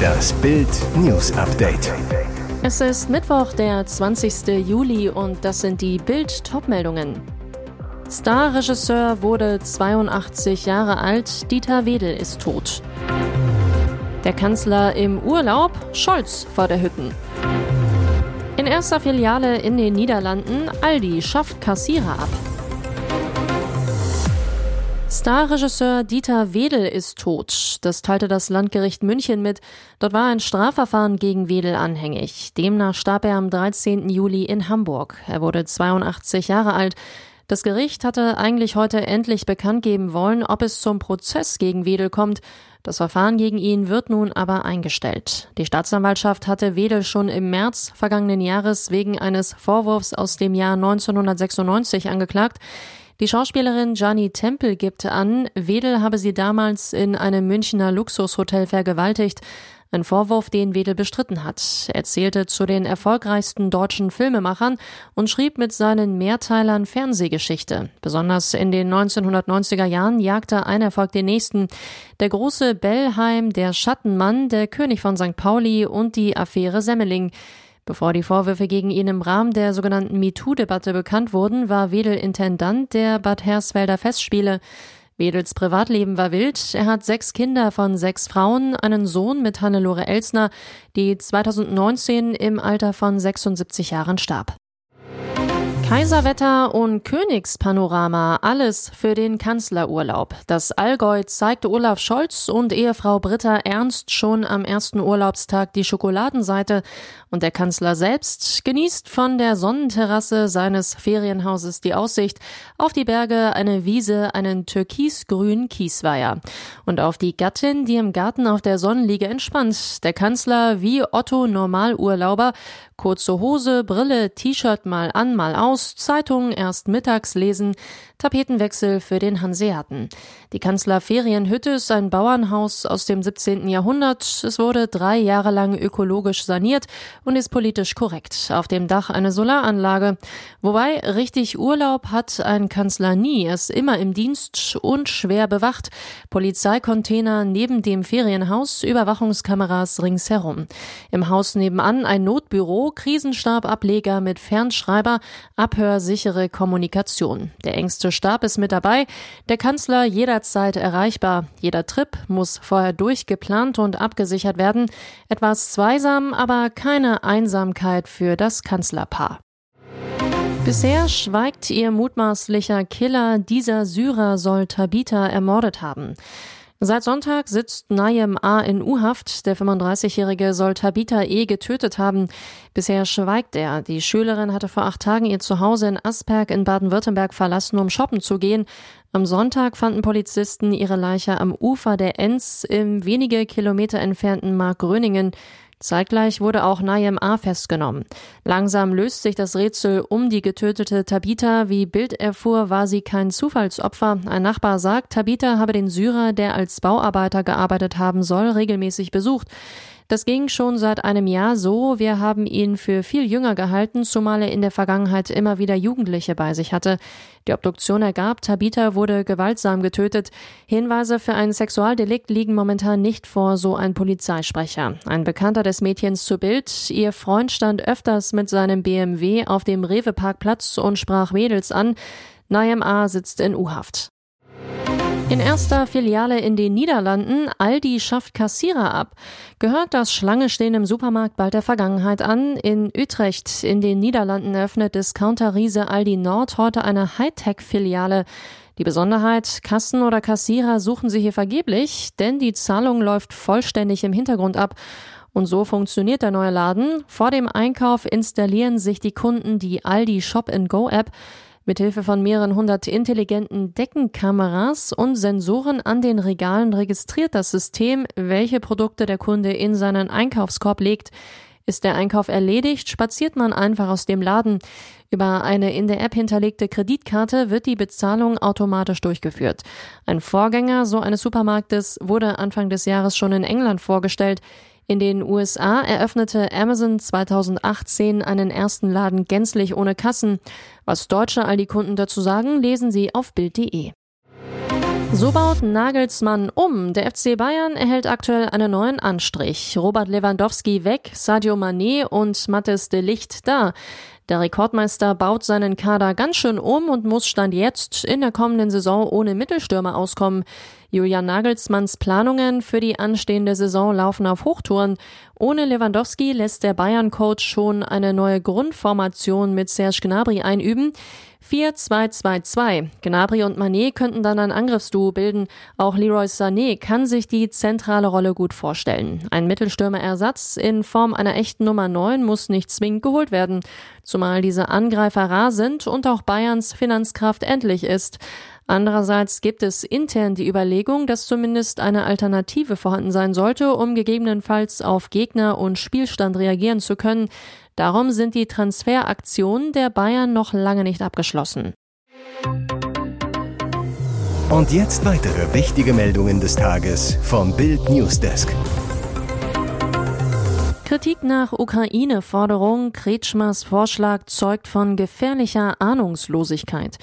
Das Bild News Update. Es ist Mittwoch, der 20. Juli und das sind die Bild Topmeldungen. Starregisseur wurde 82 Jahre alt, Dieter Wedel ist tot. Der Kanzler im Urlaub, Scholz vor der Hütten. In erster Filiale in den Niederlanden, Aldi schafft Kassierer ab. Starregisseur Dieter Wedel ist tot. Das teilte das Landgericht München mit. Dort war ein Strafverfahren gegen Wedel anhängig. Demnach starb er am 13. Juli in Hamburg. Er wurde 82 Jahre alt. Das Gericht hatte eigentlich heute endlich bekannt geben wollen, ob es zum Prozess gegen Wedel kommt. Das Verfahren gegen ihn wird nun aber eingestellt. Die Staatsanwaltschaft hatte Wedel schon im März vergangenen Jahres wegen eines Vorwurfs aus dem Jahr 1996 angeklagt. Die Schauspielerin Gianni Tempel gibt an, Wedel habe sie damals in einem Münchner Luxushotel vergewaltigt. Ein Vorwurf, den Wedel bestritten hat. Er zählte zu den erfolgreichsten deutschen Filmemachern und schrieb mit seinen Mehrteilern Fernsehgeschichte. Besonders in den 1990er Jahren jagte ein Erfolg den nächsten. Der große Bellheim, der Schattenmann, der König von St. Pauli und die Affäre Semmeling. Bevor die Vorwürfe gegen ihn im Rahmen der sogenannten MeToo-Debatte bekannt wurden, war Wedel Intendant der Bad Hersfelder Festspiele. Wedels Privatleben war wild. Er hat sechs Kinder von sechs Frauen, einen Sohn mit Hannelore Elsner, die 2019 im Alter von 76 Jahren starb. Kaiserwetter und Königspanorama, alles für den Kanzlerurlaub. Das Allgäu zeigte Olaf Scholz und Ehefrau Britta Ernst schon am ersten Urlaubstag die Schokoladenseite und der Kanzler selbst genießt von der Sonnenterrasse seines Ferienhauses die Aussicht auf die Berge, eine Wiese, einen türkisgrünen Kiesweiher und auf die Gattin, die im Garten auf der Sonnenliege entspannt. Der Kanzler wie Otto Normalurlauber, kurze Hose, Brille, T-Shirt mal an, mal aus, aus, Zeitungen erst mittags lesen, Tapetenwechsel für den Hanseaten. Die Kanzlerferienhütte ist ein Bauernhaus aus dem 17. Jahrhundert. Es wurde drei Jahre lang ökologisch saniert und ist politisch korrekt. Auf dem Dach eine Solaranlage. Wobei richtig Urlaub hat ein Kanzler nie. Er ist immer im Dienst und schwer bewacht. Polizeicontainer neben dem Ferienhaus, Überwachungskameras ringsherum. Im Haus nebenan ein Notbüro, Krisenstabableger mit Fernschreiber, abhörsichere Kommunikation. Der engste Stab ist mit dabei, der Kanzler jederzeit erreichbar. Jeder Trip muss vorher durchgeplant und abgesichert werden. Etwas zweisam, aber keine Einsamkeit für das Kanzlerpaar. Bisher schweigt ihr mutmaßlicher Killer, dieser Syrer soll Tabita ermordet haben. Seit Sonntag sitzt Nayem A. in U-Haft. Der 35-Jährige soll Tabita E. getötet haben. Bisher schweigt er. Die Schülerin hatte vor acht Tagen ihr Zuhause in Asperg in Baden-Württemberg verlassen, um shoppen zu gehen. Am Sonntag fanden Polizisten ihre Leiche am Ufer der Enz im wenige Kilometer entfernten Markgröningen. Zeitgleich wurde auch Nayem A. festgenommen. Langsam löst sich das Rätsel um die getötete Tabita. Wie Bild erfuhr, war sie kein Zufallsopfer. Ein Nachbar sagt, Tabita habe den Syrer, der als Bauarbeiter gearbeitet haben soll, regelmäßig besucht. Das ging schon seit einem Jahr so. Wir haben ihn für viel jünger gehalten, zumal er in der Vergangenheit immer wieder Jugendliche bei sich hatte. Die Obduktion ergab, Tabitha wurde gewaltsam getötet. Hinweise für ein Sexualdelikt liegen momentan nicht vor, so ein Polizeisprecher. Ein Bekannter des Mädchens zu Bild. Ihr Freund stand öfters mit seinem BMW auf dem Rewe-Parkplatz und sprach Mädels an. Naim A. sitzt in U-Haft. In erster Filiale in den Niederlanden, Aldi schafft Kassierer ab. Gehört das Schlange stehen im Supermarkt bald der Vergangenheit an? In Utrecht in den Niederlanden eröffnet Discounter-Riese Aldi Nord heute eine Hightech-Filiale. Die Besonderheit, Kassen oder Kassierer suchen sie hier vergeblich, denn die Zahlung läuft vollständig im Hintergrund ab. Und so funktioniert der neue Laden. Vor dem Einkauf installieren sich die Kunden die Aldi Shop Go App. Mithilfe von mehreren hundert intelligenten Deckenkameras und Sensoren an den Regalen registriert das System, welche Produkte der Kunde in seinen Einkaufskorb legt. Ist der Einkauf erledigt, spaziert man einfach aus dem Laden. Über eine in der App hinterlegte Kreditkarte wird die Bezahlung automatisch durchgeführt. Ein Vorgänger so eines Supermarktes wurde Anfang des Jahres schon in England vorgestellt. In den USA eröffnete Amazon 2018 einen ersten Laden gänzlich ohne Kassen. Was deutsche Aldi-Kunden dazu sagen, lesen Sie auf Bild.de. So baut Nagelsmann um. Der FC Bayern erhält aktuell einen neuen Anstrich. Robert Lewandowski weg, Sadio Mané und Mattes de Licht da. Der Rekordmeister baut seinen Kader ganz schön um und muss Stand jetzt in der kommenden Saison ohne Mittelstürmer auskommen. Julian Nagelsmanns Planungen für die anstehende Saison laufen auf Hochtouren. Ohne Lewandowski lässt der Bayern-Coach schon eine neue Grundformation mit Serge Gnabry einüben. 4-2-2-2. Gnabry und Manet könnten dann ein Angriffsduo bilden. Auch Leroy Sané kann sich die zentrale Rolle gut vorstellen. Ein Mittelstürmerersatz in Form einer echten Nummer 9 muss nicht zwingend geholt werden. Zumal diese Angreifer rar sind und auch Bayerns Finanzkraft endlich ist. Andererseits gibt es intern die Überlegung, dass zumindest eine Alternative vorhanden sein sollte, um gegebenenfalls auf Gegner und Spielstand reagieren zu können. Darum sind die Transferaktionen der Bayern noch lange nicht abgeschlossen. Und jetzt weitere wichtige Meldungen des Tages vom Bild Newsdesk. Kritik nach Ukraine-Forderung. Kretschmers Vorschlag zeugt von gefährlicher Ahnungslosigkeit.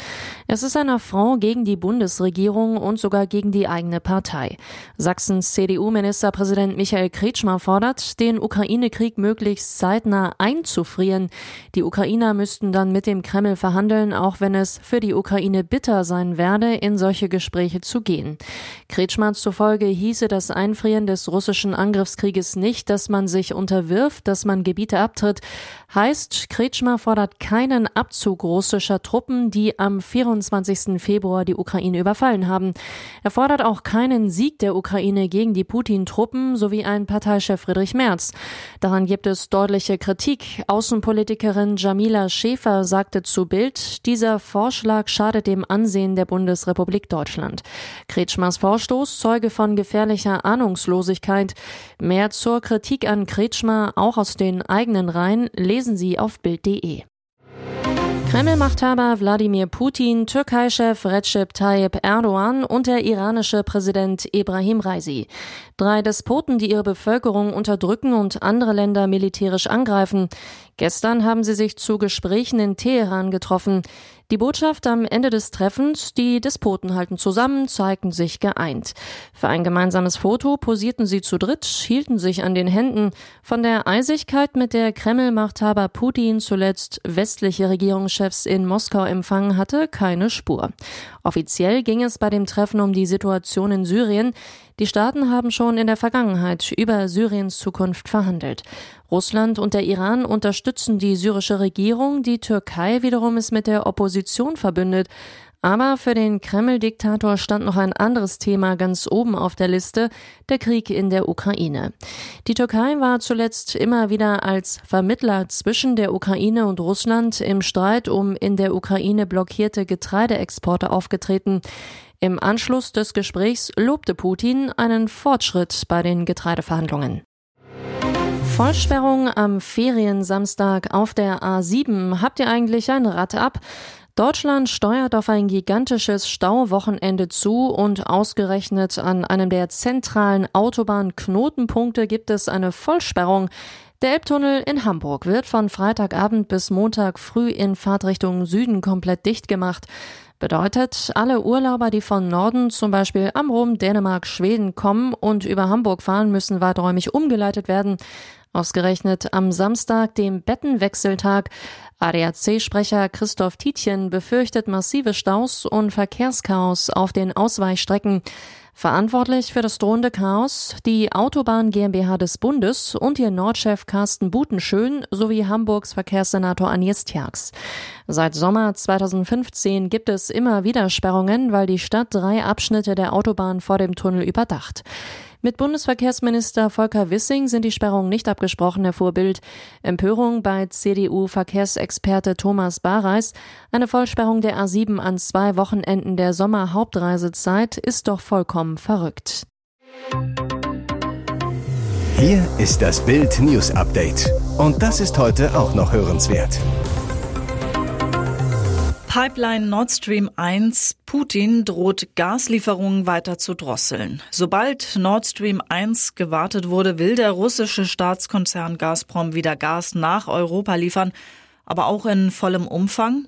Es ist einer Frau gegen die Bundesregierung und sogar gegen die eigene Partei. Sachsens CDU-Ministerpräsident Michael Kretschmer fordert, den Ukraine-Krieg möglichst zeitnah einzufrieren. Die Ukrainer müssten dann mit dem Kreml verhandeln, auch wenn es für die Ukraine bitter sein werde, in solche Gespräche zu gehen. Kretschmer zufolge hieße das Einfrieren des russischen Angriffskrieges nicht, dass man sich unter unterwirft, dass man Gebiete abtritt, heißt, Kretschmer fordert keinen Abzug russischer Truppen, die am 24. Februar die Ukraine überfallen haben. Er fordert auch keinen Sieg der Ukraine gegen die Putin-Truppen sowie ein Parteichef Friedrich Merz. Daran gibt es deutliche Kritik. Außenpolitikerin Jamila Schäfer sagte zu Bild, dieser Vorschlag schadet dem Ansehen der Bundesrepublik Deutschland. Kretschmers Vorstoß zeuge von gefährlicher Ahnungslosigkeit. Mehr zur Kritik an Kretschmer Kretschmer auch aus den eigenen Reihen lesen Sie auf Bild.de. Kreml-Machthaber Wladimir Putin, Türkei-Chef Recep Tayyip Erdogan und der iranische Präsident Ibrahim Raisi. Drei Despoten, die ihre Bevölkerung unterdrücken und andere Länder militärisch angreifen. Gestern haben sie sich zu Gesprächen in Teheran getroffen. Die Botschaft am Ende des Treffens, die Despoten halten zusammen, zeigten sich geeint. Für ein gemeinsames Foto posierten sie zu dritt, hielten sich an den Händen. Von der Eisigkeit, mit der Kreml-Machthaber Putin zuletzt westliche Regierungschefs in Moskau empfangen hatte, keine Spur. Offiziell ging es bei dem Treffen um die Situation in Syrien. Die Staaten haben schon in der Vergangenheit über Syriens Zukunft verhandelt. Russland und der Iran unterstützen die syrische Regierung, die Türkei wiederum ist mit der Opposition verbündet. Aber für den Kreml-Diktator stand noch ein anderes Thema ganz oben auf der Liste, der Krieg in der Ukraine. Die Türkei war zuletzt immer wieder als Vermittler zwischen der Ukraine und Russland im Streit um in der Ukraine blockierte Getreideexporte aufgetreten. Im Anschluss des Gesprächs lobte Putin einen Fortschritt bei den Getreideverhandlungen. Vollsperrung am Feriensamstag auf der A7. Habt ihr eigentlich ein Rad ab? Deutschland steuert auf ein gigantisches Stauwochenende zu und ausgerechnet an einem der zentralen Autobahnknotenpunkte gibt es eine Vollsperrung. Der Elbtunnel in Hamburg wird von Freitagabend bis Montag früh in Fahrtrichtung Süden komplett dicht gemacht. Bedeutet, alle Urlauber, die von Norden, zum Beispiel Amrum, Dänemark, Schweden kommen und über Hamburg fahren, müssen weiträumig umgeleitet werden. Ausgerechnet am Samstag, dem Bettenwechseltag. ADAC-Sprecher Christoph Tietjen befürchtet massive Staus und Verkehrschaos auf den Ausweichstrecken. Verantwortlich für das drohende Chaos die Autobahn GmbH des Bundes und ihr Nordchef Carsten Butenschön sowie Hamburgs Verkehrssenator Agnes Tjax. Seit Sommer 2015 gibt es immer wieder Sperrungen, weil die Stadt drei Abschnitte der Autobahn vor dem Tunnel überdacht. Mit Bundesverkehrsminister Volker Wissing sind die Sperrungen nicht abgesprochen, erfuhr Bild. Empörung bei CDU-Verkehrsexperte Thomas Bareis. Eine Vollsperrung der A7 an zwei Wochenenden der Sommerhauptreisezeit ist doch vollkommen verrückt. Hier ist das Bild News Update. Und das ist heute auch noch hörenswert. Pipeline Nord Stream 1. Putin droht Gaslieferungen weiter zu drosseln. Sobald Nord Stream 1 gewartet wurde, will der russische Staatskonzern Gazprom wieder Gas nach Europa liefern, aber auch in vollem Umfang.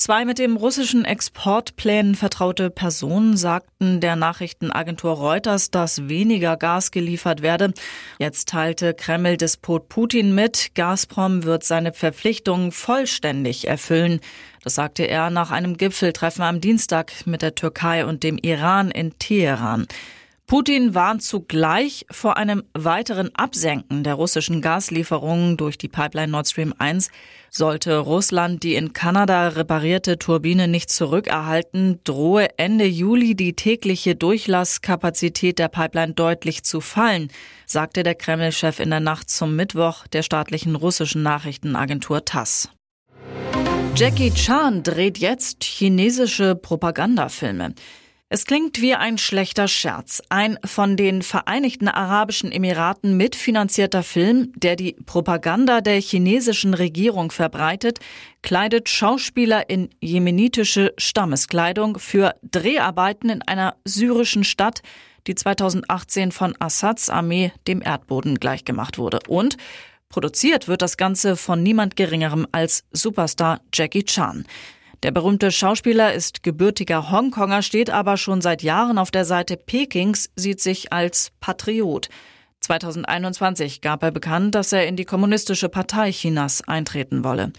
Zwei mit dem russischen Exportplänen vertraute Personen sagten der Nachrichtenagentur Reuters, dass weniger Gas geliefert werde. Jetzt teilte Kreml-Despot Putin mit, Gazprom wird seine Verpflichtungen vollständig erfüllen. Das sagte er nach einem Gipfeltreffen am Dienstag mit der Türkei und dem Iran in Teheran. Putin warnt zugleich vor einem weiteren Absenken der russischen Gaslieferungen durch die Pipeline Nord Stream 1. Sollte Russland die in Kanada reparierte Turbine nicht zurückerhalten, drohe Ende Juli die tägliche Durchlasskapazität der Pipeline deutlich zu fallen, sagte der Kreml-Chef in der Nacht zum Mittwoch der staatlichen russischen Nachrichtenagentur TASS. Jackie Chan dreht jetzt chinesische Propagandafilme. Es klingt wie ein schlechter Scherz. Ein von den Vereinigten Arabischen Emiraten mitfinanzierter Film, der die Propaganda der chinesischen Regierung verbreitet, kleidet Schauspieler in jemenitische Stammeskleidung für Dreharbeiten in einer syrischen Stadt, die 2018 von Assads Armee dem Erdboden gleichgemacht wurde. Und produziert wird das Ganze von niemand Geringerem als Superstar Jackie Chan. Der berühmte Schauspieler ist gebürtiger Hongkonger, steht aber schon seit Jahren auf der Seite Pekings, sieht sich als Patriot. 2021 gab er bekannt, dass er in die Kommunistische Partei Chinas eintreten wolle.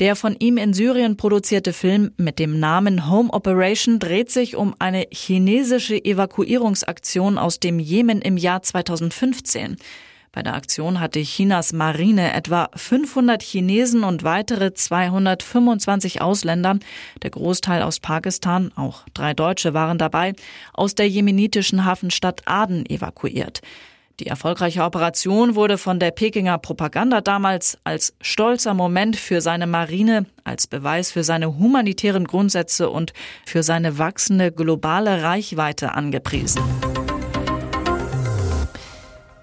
Der von ihm in Syrien produzierte Film mit dem Namen Home Operation dreht sich um eine chinesische Evakuierungsaktion aus dem Jemen im Jahr 2015. Bei der Aktion hatte Chinas Marine etwa 500 Chinesen und weitere 225 Ausländer, der Großteil aus Pakistan, auch drei Deutsche waren dabei, aus der jemenitischen Hafenstadt Aden evakuiert. Die erfolgreiche Operation wurde von der Pekinger Propaganda damals als stolzer Moment für seine Marine, als Beweis für seine humanitären Grundsätze und für seine wachsende globale Reichweite angepriesen.